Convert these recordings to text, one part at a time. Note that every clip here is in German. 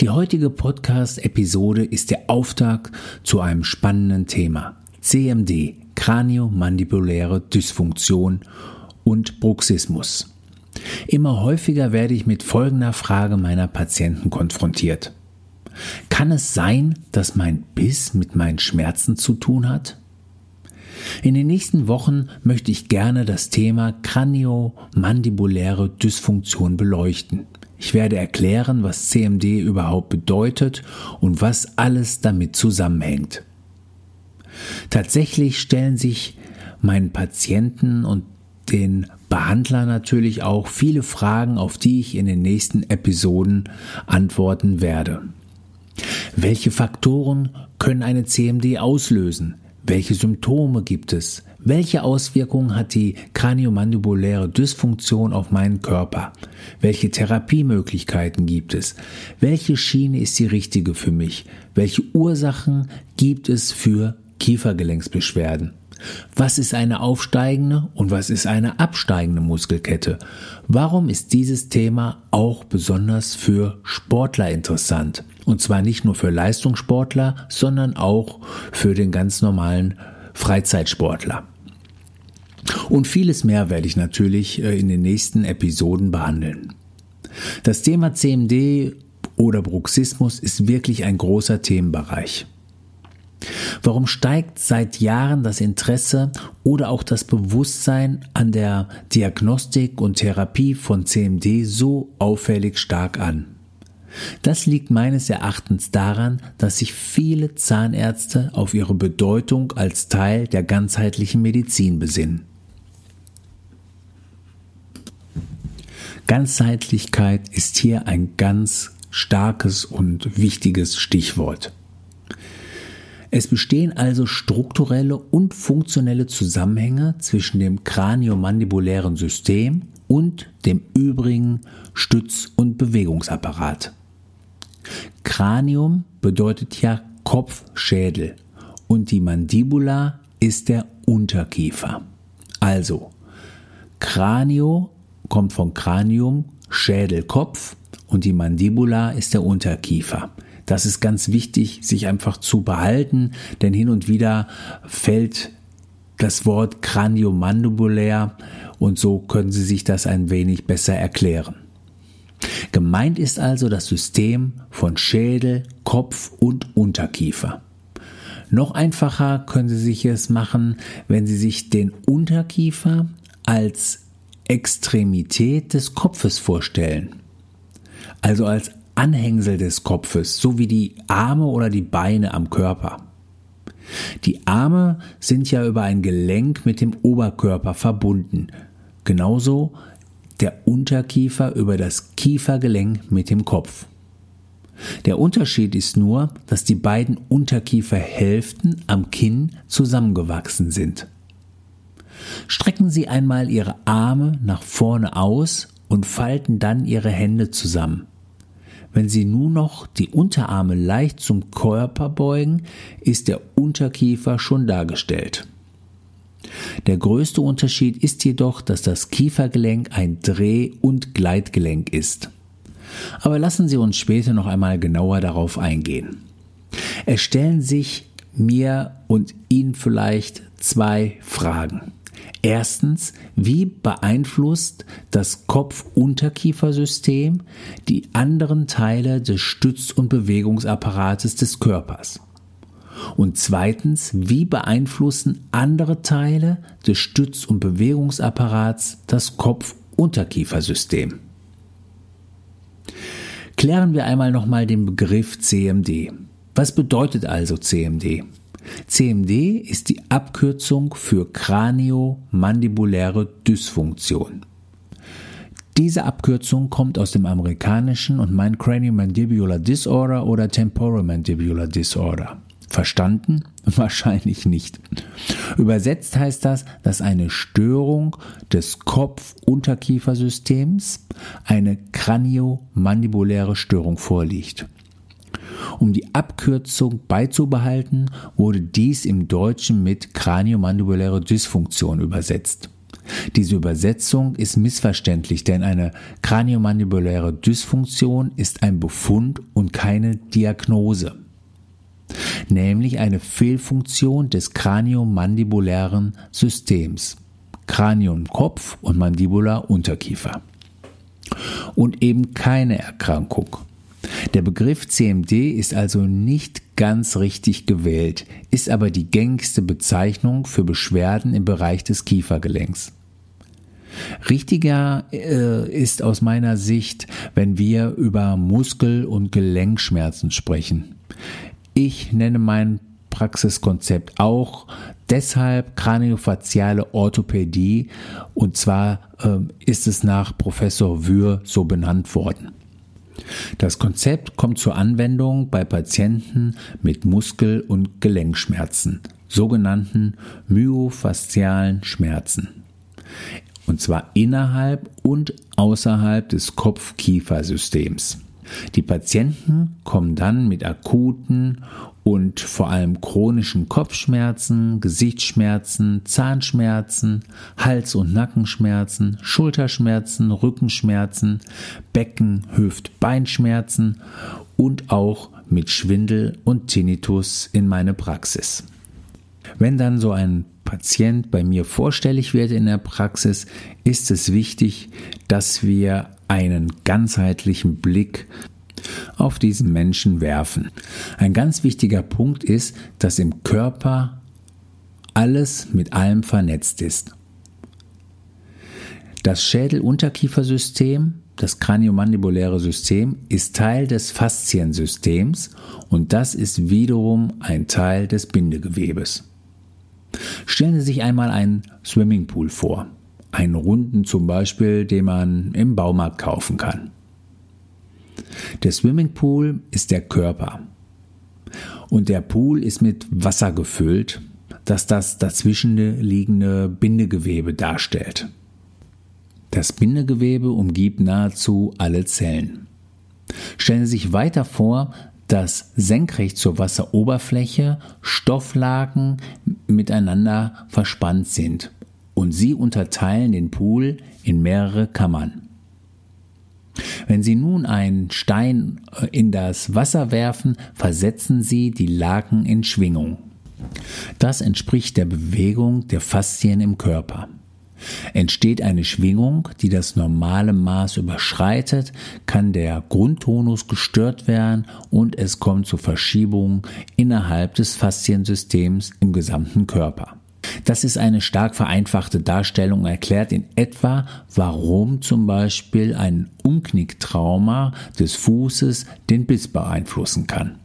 Die heutige Podcast-Episode ist der Auftakt zu einem spannenden Thema. CMD, Kraniomandibuläre Dysfunktion und Bruxismus. Immer häufiger werde ich mit folgender Frage meiner Patienten konfrontiert. Kann es sein, dass mein Biss mit meinen Schmerzen zu tun hat? In den nächsten Wochen möchte ich gerne das Thema Kraniomandibuläre Dysfunktion beleuchten. Ich werde erklären, was CMD überhaupt bedeutet und was alles damit zusammenhängt. Tatsächlich stellen sich meinen Patienten und den Behandler natürlich auch viele Fragen, auf die ich in den nächsten Episoden antworten werde. Welche Faktoren können eine CMD auslösen? Welche Symptome gibt es? Welche Auswirkungen hat die kraniomandibuläre Dysfunktion auf meinen Körper? Welche Therapiemöglichkeiten gibt es? Welche Schiene ist die richtige für mich? Welche Ursachen gibt es für Kiefergelenksbeschwerden? Was ist eine aufsteigende und was ist eine absteigende Muskelkette? Warum ist dieses Thema auch besonders für Sportler interessant? Und zwar nicht nur für Leistungssportler, sondern auch für den ganz normalen Freizeitsportler. Und vieles mehr werde ich natürlich äh, in den nächsten Episoden behandeln. Das Thema CMD oder Bruxismus ist wirklich ein großer Themenbereich. Warum steigt seit Jahren das Interesse oder auch das Bewusstsein an der Diagnostik und Therapie von CMD so auffällig stark an? Das liegt meines Erachtens daran, dass sich viele Zahnärzte auf ihre Bedeutung als Teil der ganzheitlichen Medizin besinnen. Ganzheitlichkeit ist hier ein ganz starkes und wichtiges Stichwort. Es bestehen also strukturelle und funktionelle Zusammenhänge zwischen dem kraniomandibulären System und dem übrigen Stütz- und Bewegungsapparat. Kranium bedeutet ja Kopf, Schädel und die Mandibula ist der Unterkiefer. Also, Kranio kommt von Kranium, Schädel, Kopf und die Mandibula ist der Unterkiefer. Das ist ganz wichtig, sich einfach zu behalten, denn hin und wieder fällt das Wort kraniomandibulär und so können Sie sich das ein wenig besser erklären. Gemeint ist also das System von Schädel, Kopf und Unterkiefer. Noch einfacher können Sie sich es machen, wenn Sie sich den Unterkiefer als Extremität des Kopfes vorstellen. Also als Anhängsel des Kopfes, so wie die Arme oder die Beine am Körper. Die Arme sind ja über ein Gelenk mit dem Oberkörper verbunden, genauso der Unterkiefer über das Kiefergelenk mit dem Kopf. Der Unterschied ist nur, dass die beiden Unterkieferhälften am Kinn zusammengewachsen sind. Strecken Sie einmal Ihre Arme nach vorne aus und falten dann Ihre Hände zusammen. Wenn Sie nun noch die Unterarme leicht zum Körper beugen, ist der Unterkiefer schon dargestellt. Der größte Unterschied ist jedoch, dass das Kiefergelenk ein Dreh- und Gleitgelenk ist. Aber lassen Sie uns später noch einmal genauer darauf eingehen. Es stellen sich mir und Ihnen vielleicht zwei Fragen. Erstens, wie beeinflusst das Kopf-Unterkiefersystem die anderen Teile des Stütz- und Bewegungsapparates des Körpers? Und zweitens, wie beeinflussen andere Teile des Stütz- und Bewegungsapparats das Kopf-Unterkiefersystem? Klären wir einmal nochmal den Begriff CMD. Was bedeutet also CMD? CMD ist die Abkürzung für Kraniomandibuläre Dysfunktion. Diese Abkürzung kommt aus dem Amerikanischen und meint Craniomandibular Disorder oder Temporomandibular Disorder. Verstanden? Wahrscheinlich nicht. Übersetzt heißt das, dass eine Störung des Kopf-Unterkiefersystems, eine kraniomandibuläre Störung vorliegt. Um die Abkürzung beizubehalten, wurde dies im Deutschen mit kraniomandibuläre Dysfunktion übersetzt. Diese Übersetzung ist missverständlich, denn eine kraniomandibuläre Dysfunktion ist ein Befund und keine Diagnose nämlich eine Fehlfunktion des kraniomandibulären Systems. Kranium Kopf und Mandibula Unterkiefer. Und eben keine Erkrankung. Der Begriff CMD ist also nicht ganz richtig gewählt, ist aber die gängigste Bezeichnung für Beschwerden im Bereich des Kiefergelenks. Richtiger äh, ist aus meiner Sicht, wenn wir über Muskel- und Gelenkschmerzen sprechen. Ich nenne mein Praxiskonzept auch deshalb kraniofaziale Orthopädie und zwar äh, ist es nach Professor Wür so benannt worden. Das Konzept kommt zur Anwendung bei Patienten mit Muskel- und Gelenkschmerzen, sogenannten myofaszialen Schmerzen. Und zwar innerhalb und außerhalb des Kopf-Kiefer-Systems. Die Patienten kommen dann mit akuten und vor allem chronischen Kopfschmerzen, Gesichtsschmerzen, Zahnschmerzen, Hals- und Nackenschmerzen, Schulterschmerzen, Rückenschmerzen, Becken-, Hüft-, Beinschmerzen und auch mit Schwindel und Tinnitus in meine Praxis. Wenn dann so ein Patient bei mir vorstellig wird in der Praxis, ist es wichtig, dass wir einen ganzheitlichen Blick auf diesen Menschen werfen. Ein ganz wichtiger Punkt ist, dass im Körper alles mit allem vernetzt ist. Das Schädel-Unterkiefersystem, das kraniomandibuläre System, ist Teil des Fasziensystems und das ist wiederum ein Teil des Bindegewebes. Stellen Sie sich einmal einen Swimmingpool vor einen runden zum Beispiel, den man im Baumarkt kaufen kann. Der Swimmingpool ist der Körper. Und der Pool ist mit Wasser gefüllt, das das dazwischen liegende Bindegewebe darstellt. Das Bindegewebe umgibt nahezu alle Zellen. Stellen Sie sich weiter vor, dass senkrecht zur Wasseroberfläche Stofflagen miteinander verspannt sind und sie unterteilen den Pool in mehrere Kammern. Wenn Sie nun einen Stein äh, in das Wasser werfen, versetzen Sie die Laken in Schwingung. Das entspricht der Bewegung der Faszien im Körper. Entsteht eine Schwingung, die das normale Maß überschreitet, kann der Grundtonus gestört werden und es kommt zu Verschiebungen innerhalb des Fasziensystems im gesamten Körper. Das ist eine stark vereinfachte Darstellung und erklärt in etwa, warum zum Beispiel ein Umknicktrauma des Fußes den Biss beeinflussen kann.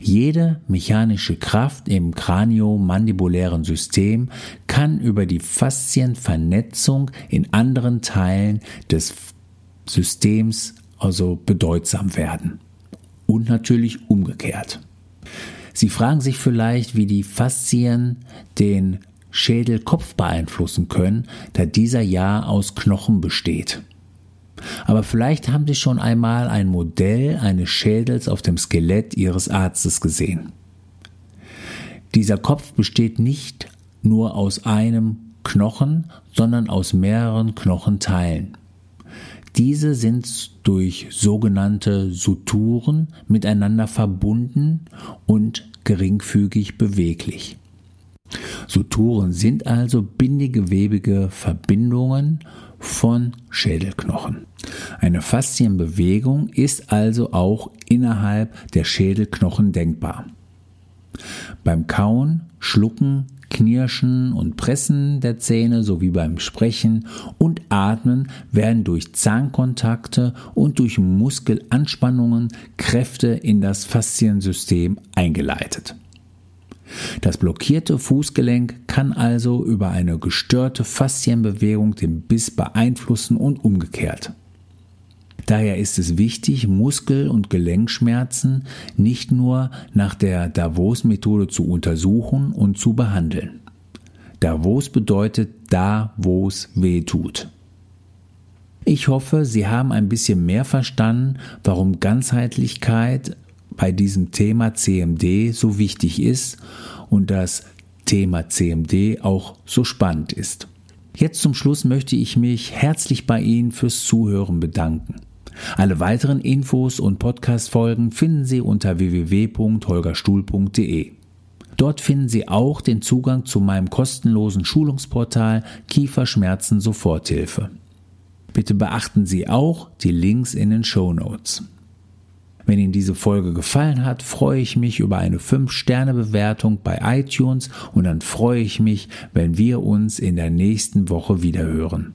Jede mechanische Kraft im kraniomandibulären System kann über die Faszienvernetzung in anderen Teilen des Systems also bedeutsam werden. Und natürlich umgekehrt. Sie fragen sich vielleicht, wie die Faszien den Schädelkopf beeinflussen können, da dieser ja aus Knochen besteht. Aber vielleicht haben Sie schon einmal ein Modell eines Schädels auf dem Skelett Ihres Arztes gesehen. Dieser Kopf besteht nicht nur aus einem Knochen, sondern aus mehreren Knochenteilen. Diese sind durch sogenannte Suturen miteinander verbunden und geringfügig beweglich. Suturen sind also bindegewebige Verbindungen von Schädelknochen. Eine Faszienbewegung ist also auch innerhalb der Schädelknochen denkbar. Beim Kauen, Schlucken, Knirschen und Pressen der Zähne sowie beim Sprechen und Atmen werden durch Zahnkontakte und durch Muskelanspannungen Kräfte in das Fasziensystem eingeleitet. Das blockierte Fußgelenk kann also über eine gestörte Faszienbewegung den Biss beeinflussen und umgekehrt. Daher ist es wichtig, Muskel- und Gelenkschmerzen nicht nur nach der Davos-Methode zu untersuchen und zu behandeln. Davos bedeutet da, wo es weh tut. Ich hoffe, Sie haben ein bisschen mehr verstanden, warum Ganzheitlichkeit bei diesem Thema CMD so wichtig ist und das Thema CMD auch so spannend ist. Jetzt zum Schluss möchte ich mich herzlich bei Ihnen fürs Zuhören bedanken. Alle weiteren Infos und Podcast-Folgen finden Sie unter www.holgerstuhl.de. Dort finden Sie auch den Zugang zu meinem kostenlosen Schulungsportal Kieferschmerzen Soforthilfe. Bitte beachten Sie auch die Links in den Show Notes. Wenn Ihnen diese Folge gefallen hat, freue ich mich über eine 5-Sterne-Bewertung bei iTunes und dann freue ich mich, wenn wir uns in der nächsten Woche wiederhören.